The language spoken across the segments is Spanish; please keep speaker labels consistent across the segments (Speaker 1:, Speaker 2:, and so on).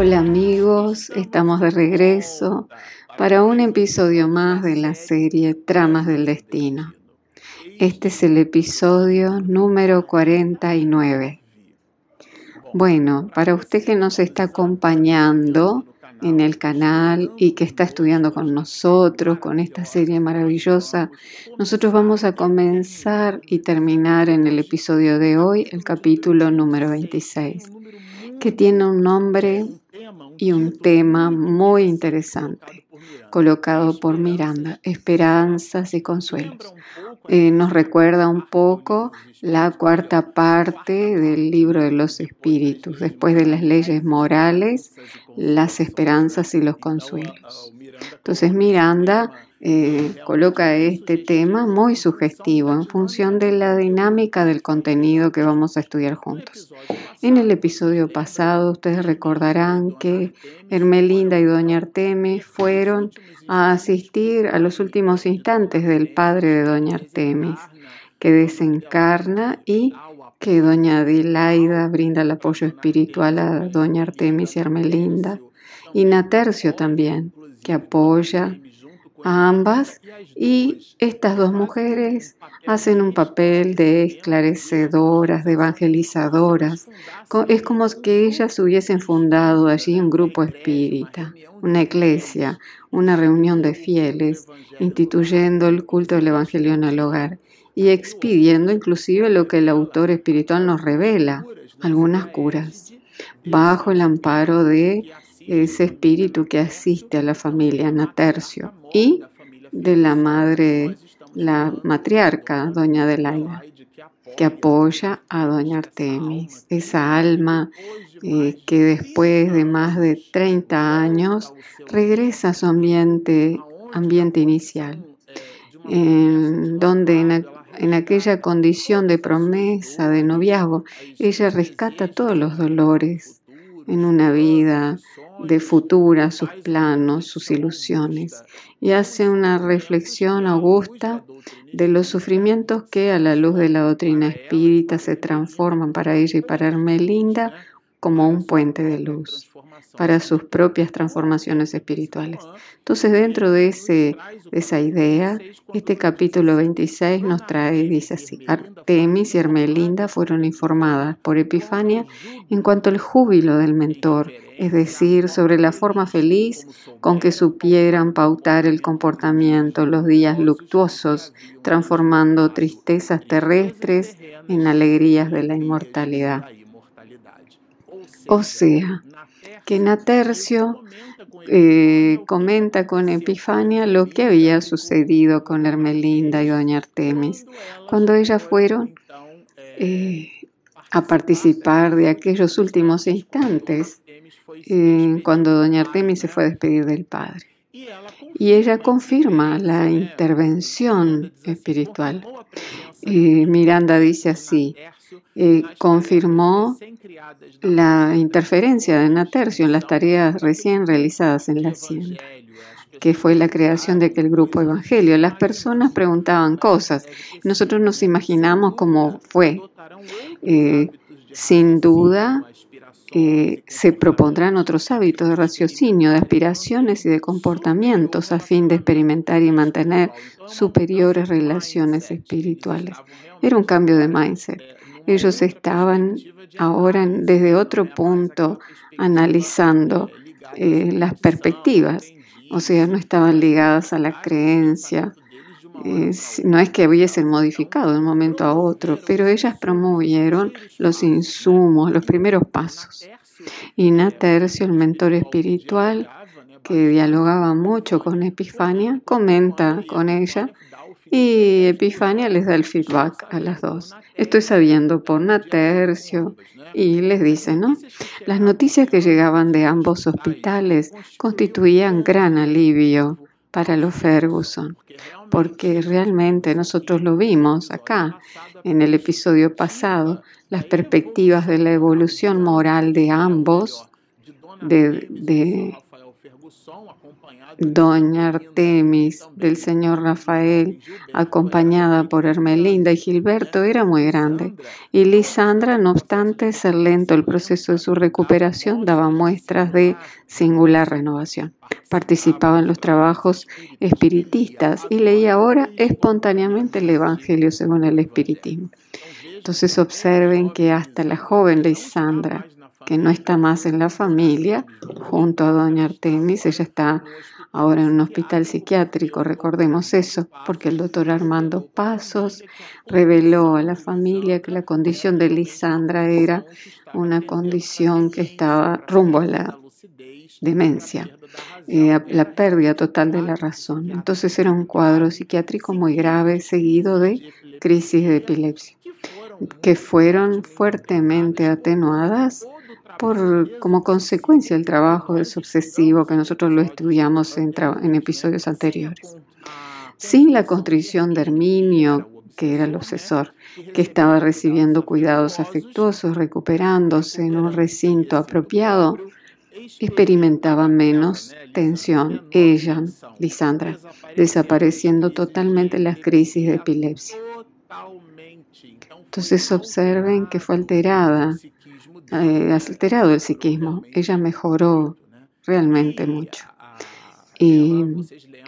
Speaker 1: Hola amigos, estamos de regreso para un episodio más de la serie Tramas del Destino. Este es el episodio número 49. Bueno, para usted que nos está acompañando en el canal y que está estudiando con nosotros, con esta serie maravillosa, nosotros vamos a comenzar y terminar en el episodio de hoy, el capítulo número 26, que tiene un nombre y un tema muy interesante colocado por Miranda, Esperanzas y Consuelos. Eh, nos recuerda un poco la cuarta parte del libro de los espíritus, después de las leyes morales, las esperanzas y los consuelos. Entonces Miranda eh, coloca este tema muy sugestivo en función de la dinámica del contenido que vamos a estudiar juntos. En el episodio pasado ustedes recordarán que Hermelinda y Doña Artemis fueron a asistir a los últimos instantes del padre de Doña Artemis, que desencarna y que Doña Adelaida brinda el apoyo espiritual a Doña Artemis y Hermelinda, y Natercio también, que apoya a ambas y estas dos mujeres hacen un papel de esclarecedoras, de evangelizadoras. Es como que ellas hubiesen fundado allí un grupo espírita, una iglesia, una reunión de fieles, instituyendo el culto del Evangelio en el hogar y expidiendo inclusive lo que el autor espiritual nos revela, algunas curas, bajo el amparo de ese espíritu que asiste a la familia Natercio y de la madre, la matriarca, doña Adelaida, que apoya a doña Artemis, esa alma eh, que después de más de 30 años regresa a su ambiente, inicial, en donde en aquella condición de promesa, de noviazgo, ella rescata todos los dolores en una vida de futura, sus planos, sus ilusiones, y hace una reflexión augusta de los sufrimientos que a la luz de la doctrina espírita se transforman para ella y para Hermelinda como un puente de luz para sus propias transformaciones espirituales. Entonces, dentro de, ese, de esa idea, este capítulo 26 nos trae, dice así, Artemis y Hermelinda fueron informadas por Epifania en cuanto al júbilo del mentor, es decir, sobre la forma feliz con que supieran pautar el comportamiento, los días luctuosos, transformando tristezas terrestres en alegrías de la inmortalidad. O sea, que Natercio eh, comenta con Epifania lo que había sucedido con Hermelinda y Doña Artemis cuando ellas fueron eh, a participar de aquellos últimos instantes eh, cuando Doña Artemis se fue a despedir del Padre. Y ella confirma la intervención espiritual. Miranda dice así, eh, confirmó la interferencia de Natercio en las tareas recién realizadas en la hacienda, que fue la creación de aquel grupo evangelio. Las personas preguntaban cosas, nosotros nos imaginamos cómo fue. Eh, sin duda, eh, se propondrán otros hábitos de raciocinio, de aspiraciones y de comportamientos a fin de experimentar y mantener superiores relaciones espirituales. Era un cambio de mindset. Ellos estaban ahora desde otro punto analizando eh, las perspectivas, o sea, no estaban ligadas a la creencia. No es que hubiesen modificado de un momento a otro, pero ellas promovieron los insumos, los primeros pasos. Y Natercio, el mentor espiritual, que dialogaba mucho con Epifania, comenta con ella y Epifania les da el feedback a las dos. Estoy sabiendo por Natercio y les dice, ¿no? Las noticias que llegaban de ambos hospitales constituían gran alivio para los Ferguson, porque realmente nosotros lo vimos acá en el episodio pasado, las perspectivas de la evolución moral de ambos, de, Doña Artemis del señor Rafael, acompañada por Hermelinda y Gilberto, era muy grande, y Lisandra, no obstante ser lento el proceso de su recuperación, daba muestras de singular renovación. Participaba en los trabajos espiritistas y leía ahora espontáneamente el Evangelio según el espiritismo. Entonces observen que hasta la joven Lisandra, que no está más en la familia, junto a doña Artemis, ella está ahora en un hospital psiquiátrico, recordemos eso, porque el doctor Armando Pasos reveló a la familia que la condición de Lisandra era una condición que estaba rumbo a la demencia, eh, la pérdida total de la razón. Entonces era un cuadro psiquiátrico muy grave, seguido de crisis de epilepsia, que fueron fuertemente atenuadas por, como consecuencia del trabajo obsesivo que nosotros lo estudiamos en, en episodios anteriores. Sin la contrición de Herminio, que era el obsesor, que estaba recibiendo cuidados afectuosos, recuperándose en un recinto apropiado, experimentaba menos tensión. Ella, Lisandra, desapareciendo totalmente las crisis de epilepsia. Entonces observen que fue alterada eh, alterado el psiquismo. Ella mejoró realmente mucho. Y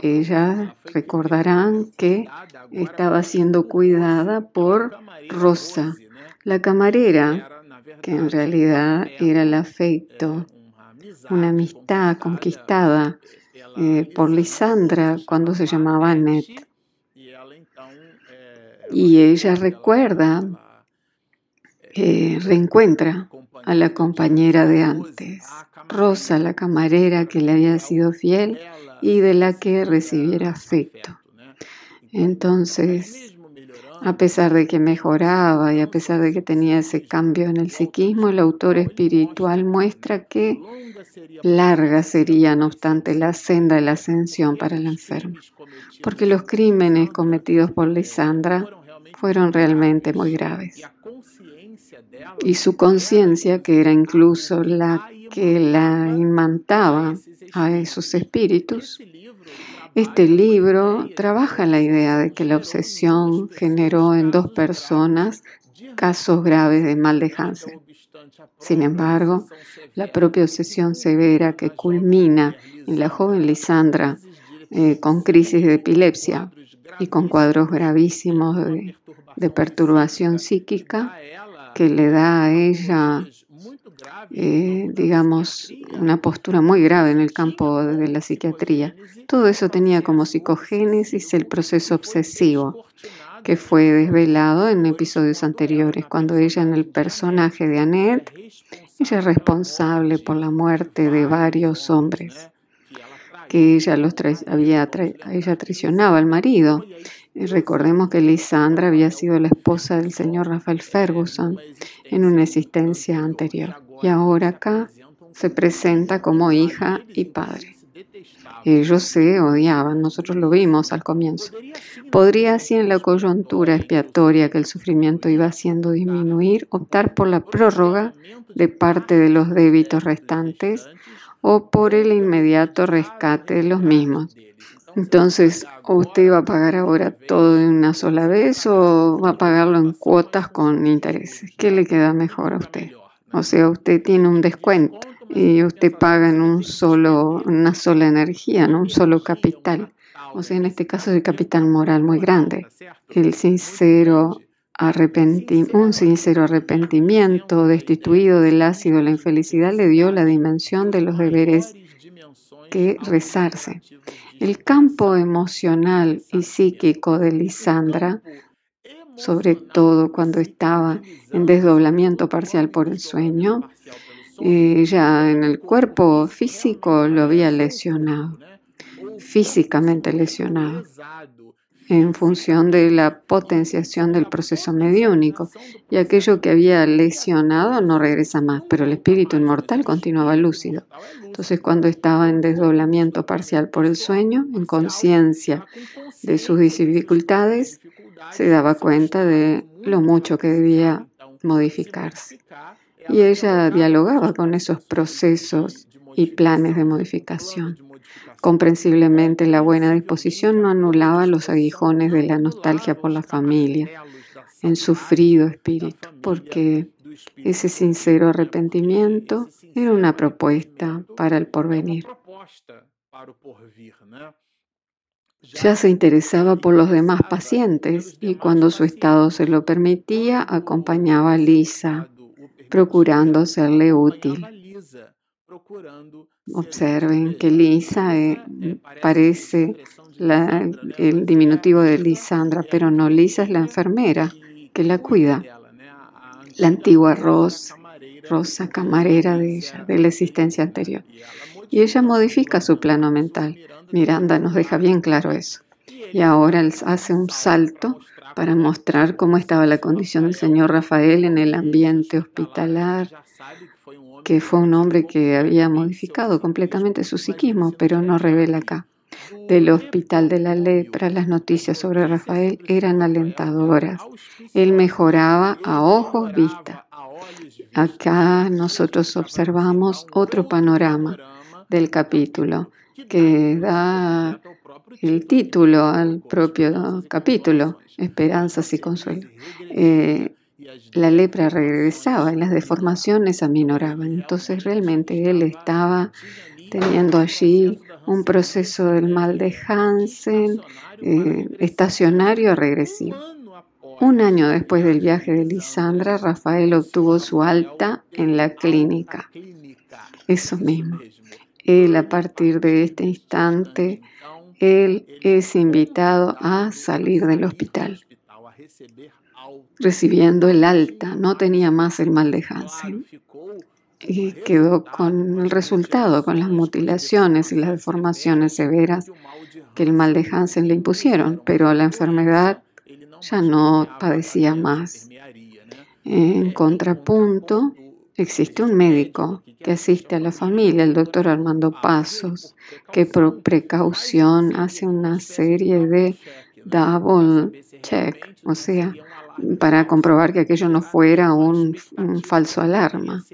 Speaker 1: ella recordarán que estaba siendo cuidada por Rosa, la camarera, que en realidad era el afecto, una amistad conquistada eh, por Lisandra cuando se llamaba Annette. Y ella recuerda, eh, reencuentra a la compañera de antes, Rosa, la camarera que le había sido fiel y de la que recibiera afecto. Entonces, a pesar de que mejoraba y a pesar de que tenía ese cambio en el psiquismo, el autor espiritual muestra que larga sería, no obstante, la senda de la ascensión para el enfermo, porque los crímenes cometidos por Lisandra fueron realmente muy graves y su conciencia, que era incluso la que la imantaba a esos espíritus, este libro trabaja la idea de que la obsesión generó en dos personas casos graves de mal de Hansen. Sin embargo, la propia obsesión severa que culmina en la joven Lisandra eh, con crisis de epilepsia y con cuadros gravísimos de perturbación psíquica, que le da a ella, eh, digamos, una postura muy grave en el campo de la psiquiatría. Todo eso tenía como psicogénesis el proceso obsesivo que fue desvelado en episodios anteriores, cuando ella en el personaje de Annette, ella es responsable por la muerte de varios hombres, que ella, los había ella traicionaba al marido recordemos que Lisandra había sido la esposa del señor Rafael Ferguson en una existencia anterior y ahora acá se presenta como hija y padre. Ellos se odiaban, nosotros lo vimos al comienzo. Podría así en la coyuntura expiatoria que el sufrimiento iba haciendo disminuir, optar por la prórroga de parte de los débitos restantes o por el inmediato rescate de los mismos. Entonces, usted va a pagar ahora todo de una sola vez o va a pagarlo en cuotas con intereses? ¿Qué le queda mejor a usted? O sea, usted tiene un descuento y usted paga en un solo, una sola energía, en un solo capital. O sea, en este caso es el capital moral muy grande. El sincero un sincero arrepentimiento destituido del ácido la infelicidad le dio la dimensión de los deberes que rezarse. El campo emocional y psíquico de Lisandra, sobre todo cuando estaba en desdoblamiento parcial por el sueño, ya en el cuerpo físico lo había lesionado, físicamente lesionado en función de la potenciación del proceso mediúnico, y aquello que había lesionado no regresa más, pero el espíritu inmortal continuaba lúcido. Entonces, cuando estaba en desdoblamiento parcial por el sueño, en conciencia de sus dificultades, se daba cuenta de lo mucho que debía modificarse. Y ella dialogaba con esos procesos y planes de modificación. Comprensiblemente, la buena disposición no anulaba los aguijones de la nostalgia por la familia en sufrido espíritu, porque ese sincero arrepentimiento era una propuesta para el porvenir. Ya se interesaba por los demás pacientes y cuando su estado se lo permitía, acompañaba a Lisa, procurando serle útil. Observen que Lisa eh, parece el diminutivo de Lisandra, pero no, Lisa es la enfermera que la cuida. La antigua Rosa, Rosa camarera de ella, de la existencia anterior. Y ella modifica su plano mental. Miranda nos deja bien claro eso. Y ahora hace un salto para mostrar cómo estaba la condición del señor Rafael en el ambiente hospitalar, que fue un hombre que había modificado completamente su psiquismo, pero no revela acá. Del hospital de la lepra, las noticias sobre Rafael eran alentadoras. Él mejoraba a ojos vista. Acá nosotros observamos otro panorama del capítulo que da el título al propio capítulo, Esperanzas y Consuelo. Eh, la lepra regresaba y las deformaciones aminoraban. Entonces realmente él estaba teniendo allí un proceso del mal de Hansen eh, estacionario regresivo. Un año después del viaje de Lisandra, Rafael obtuvo su alta en la clínica. Eso mismo. Él a partir de este instante, él es invitado a salir del hospital recibiendo el alta, no tenía más el mal de Hansen. Y quedó con el resultado, con las mutilaciones y las deformaciones severas que el mal de Hansen le impusieron, pero la enfermedad ya no padecía más. En contrapunto, existe un médico que asiste a la familia, el doctor Armando Pasos, que por precaución hace una serie de double check, o sea, para comprobar que aquello no fuera un, falso alarma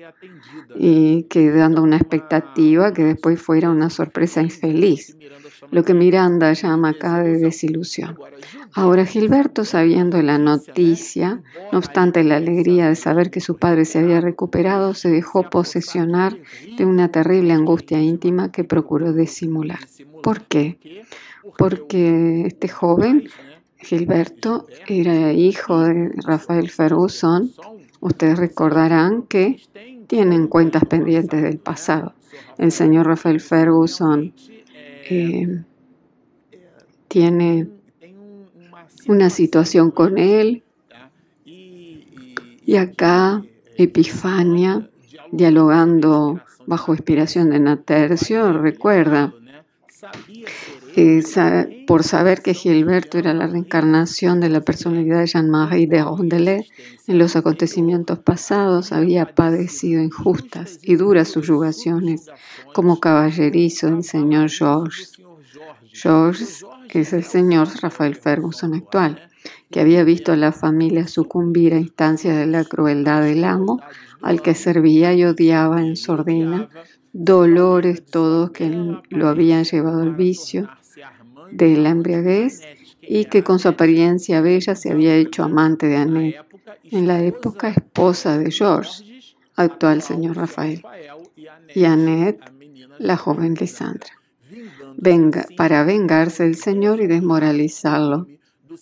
Speaker 1: y que dando una expectativa que después fuera una sorpresa infeliz, lo que Miranda llama acá de desilusión. Ahora Gilberto, sabiendo la noticia, no obstante la alegría de saber que su padre se había recuperado, se dejó posesionar de una terrible angustia íntima que procuró disimular. ¿Por qué? Porque este joven Gilberto era hijo de Rafael Ferguson. Ustedes recordarán que tienen cuentas pendientes del pasado. El señor Rafael Ferguson eh, tiene una situación con él y acá Epifania, dialogando bajo inspiración de Natercio, recuerda por saber que Gilberto era la reencarnación de la personalidad de Jean-Marie de Rondelet, en los acontecimientos pasados había padecido injustas y duras subyugaciones como caballerizo del señor Georges. Georges es el señor Rafael Ferguson actual, que había visto a la familia sucumbir a instancias de la crueldad del amo, al que servía y odiaba en sordina, dolores todos que lo habían llevado al vicio, de la embriaguez y que con su apariencia bella se había hecho amante de Annette, en la época esposa de George, actual señor Rafael, y Annette, la joven Lisandra. Venga, para vengarse del señor y desmoralizarlo.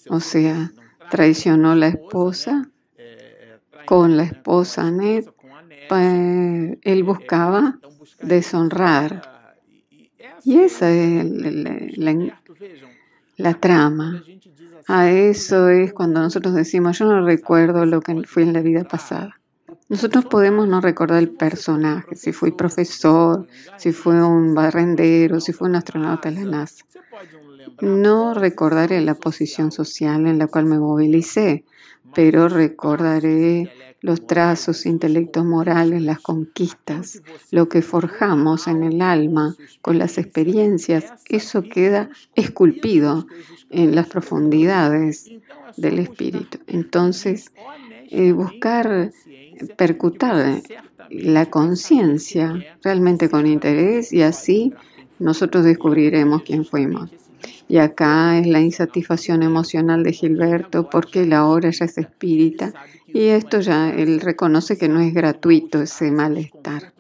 Speaker 1: O sea, traicionó la esposa con la esposa Annette. Él buscaba deshonrar. Y esa es la, la trama. A eso es cuando nosotros decimos, yo no recuerdo lo que fui en la vida pasada. Nosotros podemos no recordar el personaje, si fui profesor, si fue un barrendero, si fue un astronauta de la NASA. No recordaré la posición social en la cual me movilicé, pero recordaré los trazos, intelectos morales, las conquistas, lo que forjamos en el alma con las experiencias, eso queda esculpido en las profundidades del espíritu. Entonces, eh, buscar percutar la conciencia realmente con interés y así nosotros descubriremos quién fuimos. Y acá es la insatisfacción emocional de Gilberto porque la hora ya es espírita y esto ya él reconoce que no es gratuito ese malestar.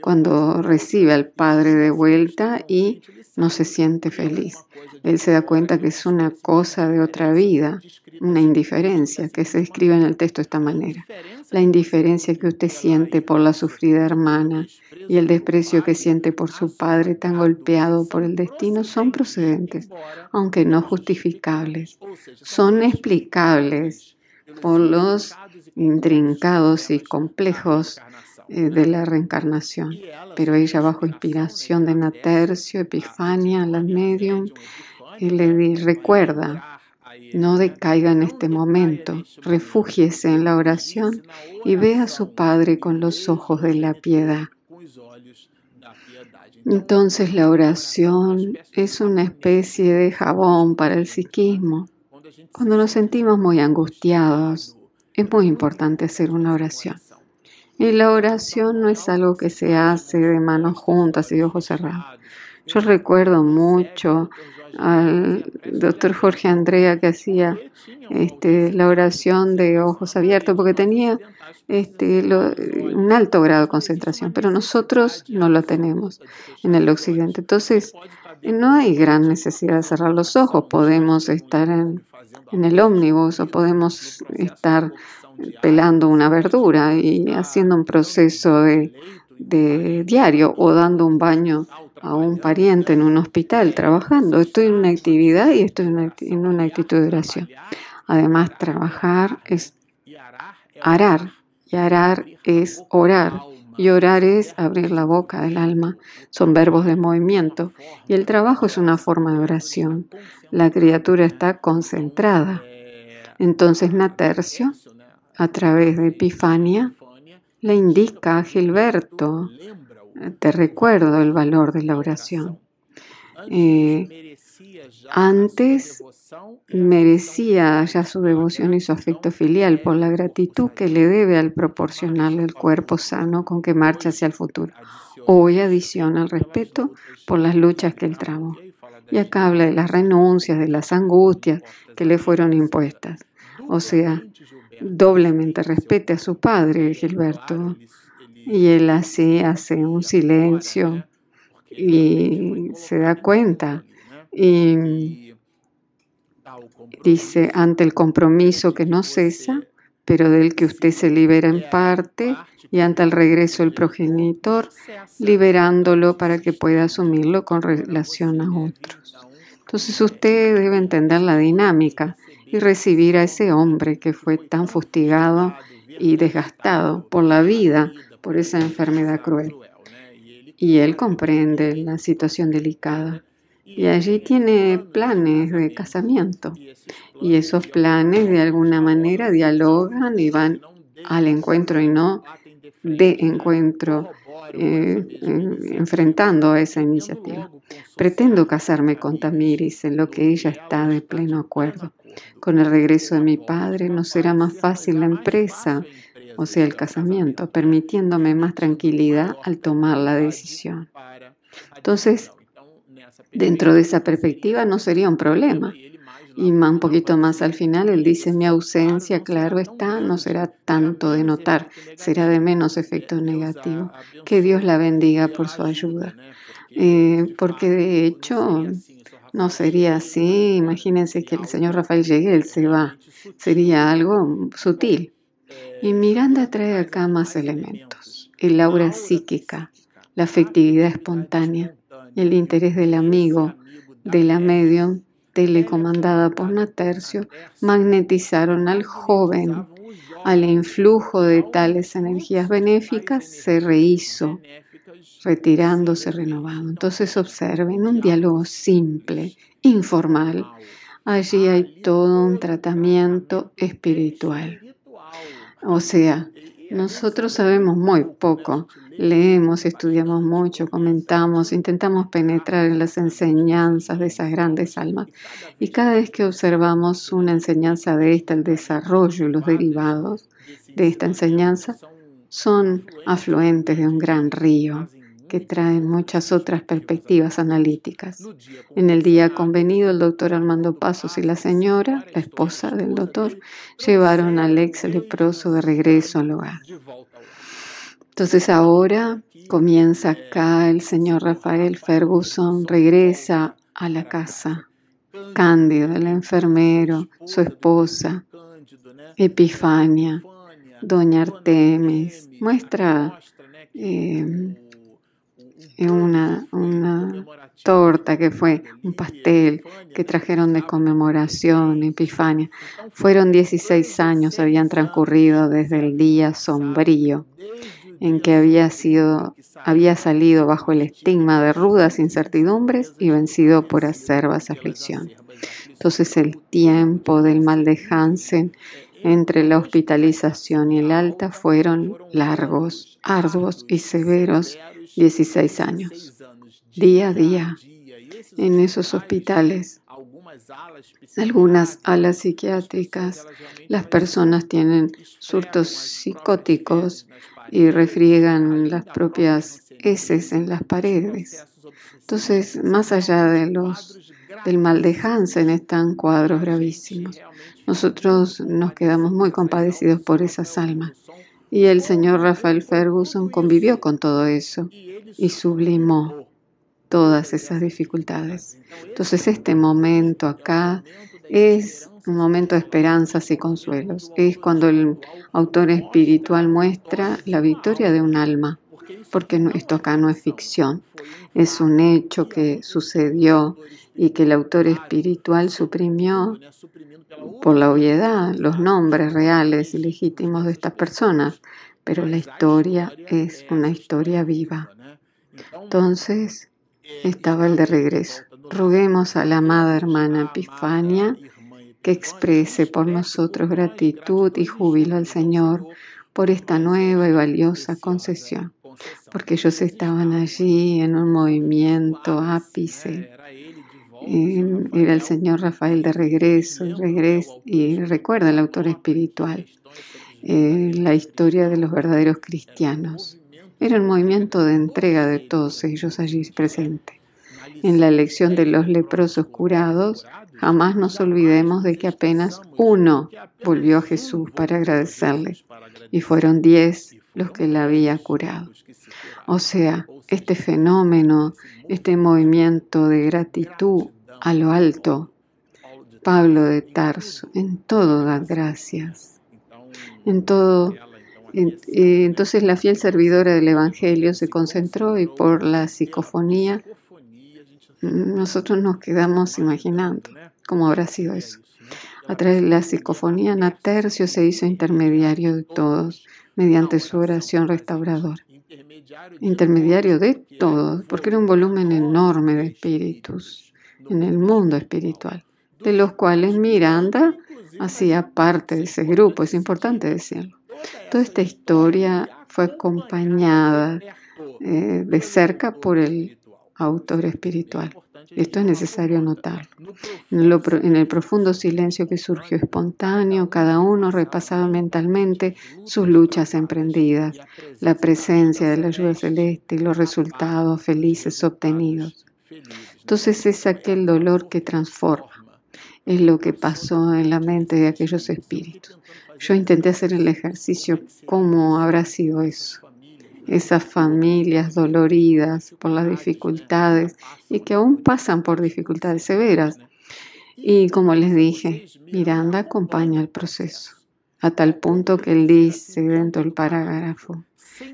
Speaker 1: Cuando recibe al padre de vuelta y no se siente feliz. Él se da cuenta que es una cosa de otra vida, una indiferencia que se escribe en el texto de esta manera. La indiferencia que usted siente por la sufrida hermana y el desprecio que siente por su padre tan golpeado por el destino son procedentes, aunque no justificables. Son explicables por los intrincados y complejos de la reencarnación. Pero ella, bajo inspiración de Natercio, Epifania, la medium, le recuerda, no decaiga en este momento, refúgiese en la oración y ve a su Padre con los ojos de la piedad. Entonces la oración es una especie de jabón para el psiquismo. Cuando nos sentimos muy angustiados, es muy importante hacer una oración. Y la oración no es algo que se hace de manos juntas y de ojos cerrados. Yo recuerdo mucho al doctor Jorge Andrea que hacía este, la oración de ojos abiertos porque tenía este, un alto grado de concentración, pero nosotros no lo tenemos en el occidente. Entonces, no hay gran necesidad de cerrar los ojos. Podemos estar en, en el ómnibus o podemos estar pelando una verdura y haciendo un proceso de, diario o dando un baño a un pariente en un hospital, trabajando. Estoy en una actividad y estoy en una, actitud de oración. Además, trabajar es arar y arar es orar. Y orar es abrir la boca del alma. Son verbos de movimiento. Y el trabajo es una forma de oración. La criatura está concentrada. Entonces, Natercio a través de Epifania, le indica a Gilberto, te recuerdo el valor de la oración. Eh, antes merecía ya su devoción y su afecto filial por la gratitud que le debe al proporcionarle el cuerpo sano con que marcha hacia el futuro. Hoy adiciona el respeto por las luchas que él trabó. Y acá habla de las renuncias, de las angustias que le fueron impuestas. O sea, doblemente respete a su padre, Gilberto. Y él así hace un silencio y se da cuenta y dice, ante el compromiso que no cesa, pero del que usted se libera en parte, y ante el regreso del progenitor, liberándolo para que pueda asumirlo con relación a otros. Entonces usted debe entender la dinámica y recibir a ese hombre que fue tan fustigado y desgastado por la vida, por esa enfermedad cruel. Y él comprende la situación delicada. Y allí tiene planes de casamiento. Y esos planes de alguna manera dialogan y van al encuentro y no de encuentro eh, enfrentando esa iniciativa. Pretendo casarme con Tamiris en lo que ella está de pleno acuerdo. Con el regreso de mi padre no será más fácil la empresa, o sea, el casamiento, permitiéndome más tranquilidad al tomar la decisión. Entonces, dentro de esa perspectiva no sería un problema. Y un poquito más al final, él dice, mi ausencia, claro está, no será tanto de notar, será de menos efecto negativo. Que Dios la bendiga por su ayuda. Eh, porque de hecho, no sería así. Imagínense que el señor Rafael llegue, él se va. Sería algo sutil. Y Miranda trae acá más elementos. El aura psíquica, la afectividad espontánea, el interés del amigo, de la medium, telecomandada por Natercio, magnetizaron al joven. Al influjo de tales energías benéficas se rehizo retirándose renovado. Entonces observen un diálogo simple, informal. Allí hay todo un tratamiento espiritual. O sea, nosotros sabemos muy poco, leemos, estudiamos mucho, comentamos, intentamos penetrar en las enseñanzas de esas grandes almas. Y cada vez que observamos una enseñanza de esta, el desarrollo y los derivados de esta enseñanza, son afluentes de un gran río que traen muchas otras perspectivas analíticas. En el día convenido, el doctor Armando Pasos y la señora, la esposa del doctor, llevaron al ex leproso de regreso al hogar. Entonces ahora comienza acá el señor Rafael Ferguson, regresa a la casa. Cándido, el enfermero, su esposa, Epifania, Doña Artemis, muestra eh, una, una torta que fue un pastel que trajeron de conmemoración, Epifania. Fueron 16 años, habían transcurrido desde el día sombrío en que había, sido, había salido bajo el estigma de rudas incertidumbres y vencido por acerbas aflicciones. Entonces el tiempo del mal de Hansen entre la hospitalización y el alta fueron largos, arduos y severos 16 años. Día a día, en esos hospitales, algunas alas psiquiátricas, las personas tienen surtos psicóticos y refriegan las propias heces en las paredes. Entonces, más allá de los, del mal de Hansen, están cuadros gravísimos. Nosotros nos quedamos muy compadecidos por esas almas. Y el señor Rafael Ferguson convivió con todo eso y sublimó todas esas dificultades. Entonces este momento acá es un momento de esperanzas y consuelos. Es cuando el autor espiritual muestra la victoria de un alma, porque esto acá no es ficción, es un hecho que sucedió y que el autor espiritual suprimió por la obviedad los nombres reales y legítimos de estas personas, pero la historia es una historia viva. Entonces, estaba el de regreso. Roguemos a la amada hermana Epifania que exprese por nosotros gratitud y júbilo al Señor por esta nueva y valiosa concesión, porque ellos estaban allí en un movimiento ápice. Era el Señor Rafael de regreso y, regreso, y recuerda el autor espiritual, eh, la historia de los verdaderos cristianos. Era un movimiento de entrega de todos ellos allí presentes. En la elección de los leprosos curados, Jamás nos olvidemos de que apenas uno volvió a Jesús para agradecerle y fueron diez los que la había curado. O sea, este fenómeno, este movimiento de gratitud a lo alto, Pablo de Tarso, en todo da gracias. En todo. entonces la fiel servidora del Evangelio se concentró y por la psicofonía nosotros nos quedamos imaginando cómo habrá sido eso. A través de la psicofonía, Natercio se hizo intermediario de todos mediante su oración restauradora. Intermediario de todos, porque era un volumen enorme de espíritus en el mundo espiritual, de los cuales Miranda hacía parte de ese grupo, es importante decirlo. Toda esta historia fue acompañada eh, de cerca por el autor espiritual. Esto es necesario notar. En, el profundo silencio que surgió espontáneo, cada uno repasaba mentalmente sus luchas emprendidas, la presencia de la ayuda celeste y los resultados felices obtenidos. Entonces es aquel dolor que transforma. Es lo que pasó en la mente de aquellos espíritus. Yo intenté hacer el ejercicio, ¿cómo habrá sido eso? Esas familias doloridas por las dificultades y que aún pasan por dificultades severas. Y como les dije, Miranda acompaña el proceso, a tal punto que él dice dentro del parágrafo,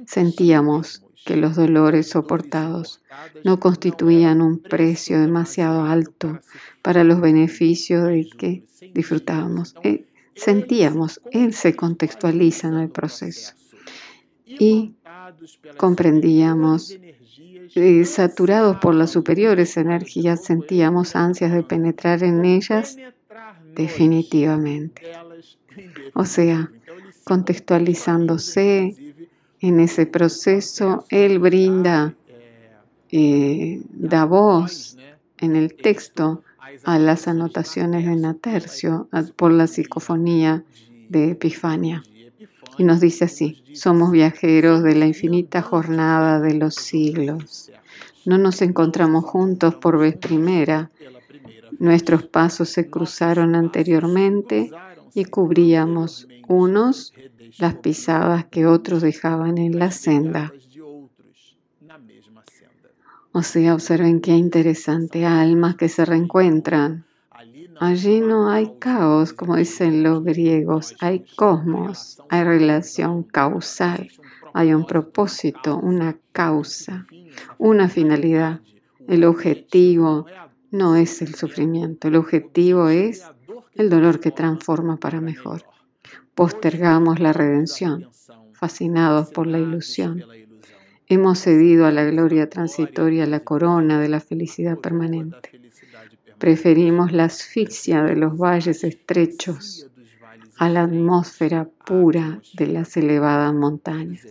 Speaker 1: sentíamos que los dolores soportados no constituían un precio demasiado alto para los beneficios de que disfrutábamos. Eh, sentíamos, él se contextualiza en el proceso. Y comprendíamos, y saturados por las superiores energías, sentíamos ansias de penetrar en ellas definitivamente. O sea, contextualizándose en ese proceso, Él brinda, eh, da voz en el texto a las anotaciones de Natercio por la psicofonía de Epifania. Y nos dice así, somos viajeros de la infinita jornada de los siglos. No nos encontramos juntos por vez primera. Nuestros pasos se cruzaron anteriormente y cubríamos unos las pisadas que otros dejaban en la senda. O sea, observen qué interesante, almas que se reencuentran. Allí no hay caos, como dicen los griegos, hay cosmos, hay relación causal, hay un propósito, una causa, una finalidad. El objetivo no es el sufrimiento, el objetivo es el dolor que transforma para mejor. Postergamos la redención, fascinados por la ilusión. Hemos cedido a la gloria transitoria la corona de la felicidad permanente. Preferimos la asfixia de los valles estrechos a la atmósfera pura de las elevadas montañas.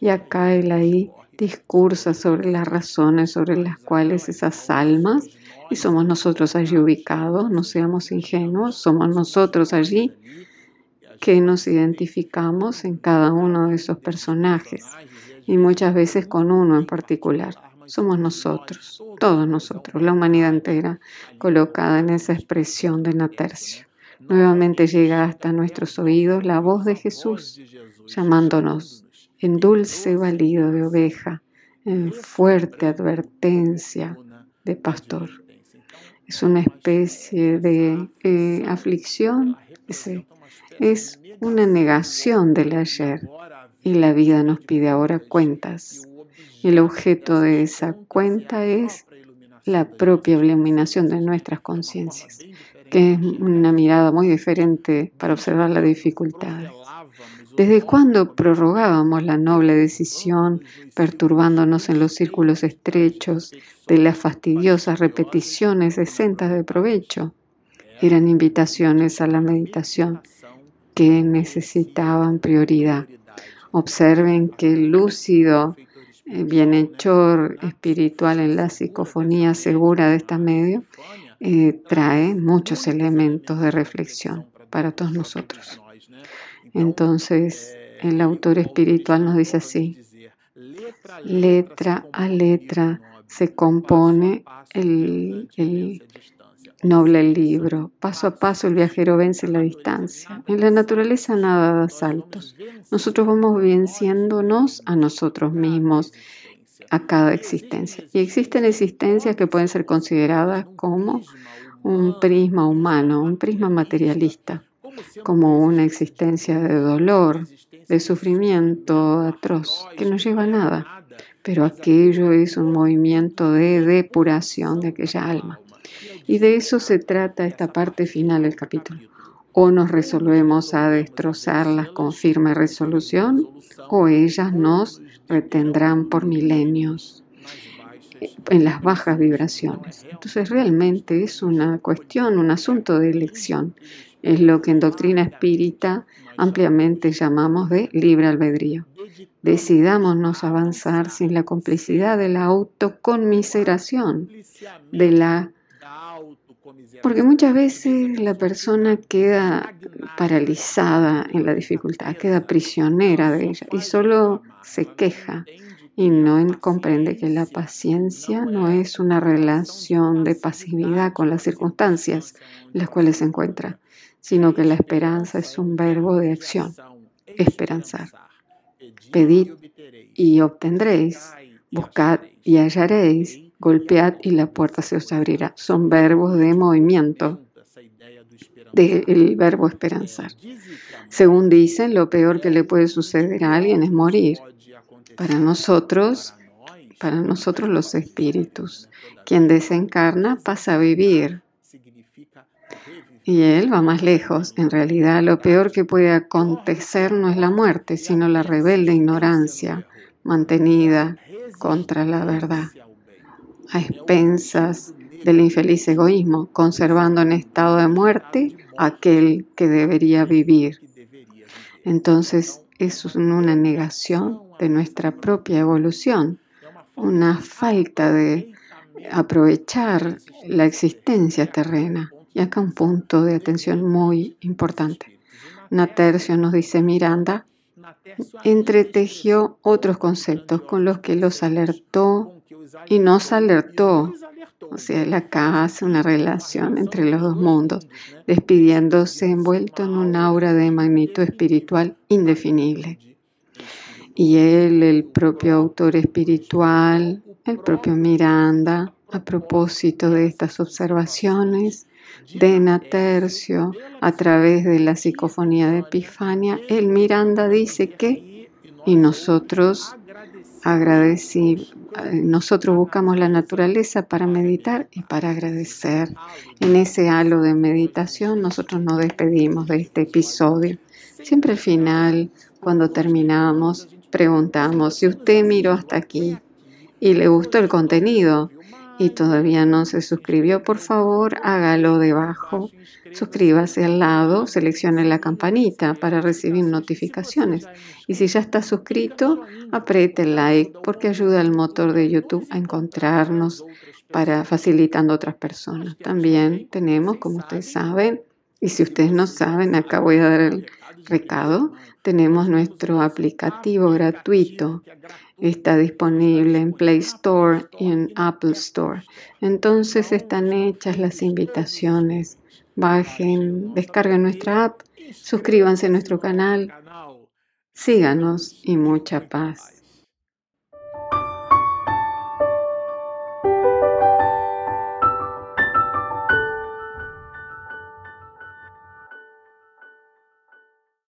Speaker 1: Y acá el ahí discursa sobre las razones sobre las cuales esas almas, y somos nosotros allí ubicados, no seamos ingenuos, somos nosotros allí que nos identificamos en cada uno de esos personajes y muchas veces con uno en particular. Somos nosotros, todos nosotros, la humanidad entera, colocada en esa expresión de Natercio. Nuevamente llega hasta nuestros oídos la voz de Jesús llamándonos en dulce balido de oveja, en fuerte advertencia de pastor. Es una especie de eh, aflicción, es una negación del ayer y la vida nos pide ahora cuentas. El objeto de esa cuenta es la propia iluminación de nuestras conciencias, que es una mirada muy diferente para observar las dificultades. ¿Desde cuándo prorrogábamos la noble decisión, perturbándonos en los círculos estrechos de las fastidiosas repeticiones exentas de provecho? Eran invitaciones a la meditación que necesitaban prioridad. Observen que el lúcido bienhechor espiritual en la psicofonía segura de esta medio eh, trae muchos elementos de reflexión para todos nosotros. Entonces, el autor espiritual nos dice así, letra a letra se compone el Noble libro. Paso a paso el viajero vence la distancia. En la naturaleza nada da saltos. Nosotros vamos venciéndonos a nosotros mismos a cada existencia. Y existen existencias que pueden ser consideradas como un prisma humano, un prisma materialista, como una existencia de dolor, de sufrimiento atroz, que no lleva a nada. Pero aquello es un movimiento de depuración de aquella alma. Y de eso se trata esta parte final del capítulo. O nos resolvemos a destrozarlas con firme resolución, o ellas nos retendrán por milenios en las bajas vibraciones. Entonces realmente es una cuestión, un asunto de elección. Es lo que en doctrina espírita ampliamente llamamos de libre albedrío. Decidámonos avanzar sin la complicidad de la autoconmiseración, de la porque muchas veces la persona queda paralizada en la dificultad, queda prisionera de ella y solo se queja y no comprende que la paciencia no es una relación de pasividad con las circunstancias en las cuales se encuentra, sino que la esperanza es un verbo de acción, esperanzar. Pedid y obtendréis, buscad y hallaréis, golpead y la puerta se os abrirá. Son verbos de movimiento del verbo esperanzar. Según dicen, lo peor que le puede suceder a alguien es morir. Para nosotros, para nosotros los espíritus, quien desencarna pasa a vivir. Y él va más lejos. En realidad, lo peor que puede acontecer no es la muerte, sino la rebelde ignorancia mantenida contra la verdad a expensas del infeliz egoísmo, conservando en estado de muerte aquel que debería vivir. Entonces es una negación de nuestra propia evolución, una falta de aprovechar la existencia terrena. Y acá un punto de atención muy importante. Natercio nos dice Miranda, entretejió otros conceptos con los que los alertó y nos alertó. O sea, él acá hace una relación entre los dos mundos, despidiéndose envuelto en un aura de magnitud espiritual indefinible. Y él, el propio autor espiritual, el propio Miranda, a propósito de estas observaciones de Natercio a través de la psicofonía de Epifania, el Miranda dice que, y nosotros agradecí, nosotros buscamos la naturaleza para meditar y para agradecer. En ese halo de meditación nosotros nos despedimos de este episodio. Siempre al final, cuando terminamos, preguntamos si usted miró hasta aquí y le gustó el contenido y todavía no se suscribió, por favor, hágalo debajo. Suscríbase al lado, seleccione la campanita para recibir notificaciones. Y si ya está suscrito, apriete el like porque ayuda al motor de YouTube a encontrarnos para facilitando a otras personas. También tenemos, como ustedes saben, y si ustedes no saben, acá voy a dar el recado, tenemos nuestro aplicativo gratuito. Está disponible en Play Store y en Apple Store. Entonces están hechas las invitaciones. Bajen, descarguen nuestra app, suscríbanse a nuestro canal, síganos y mucha paz.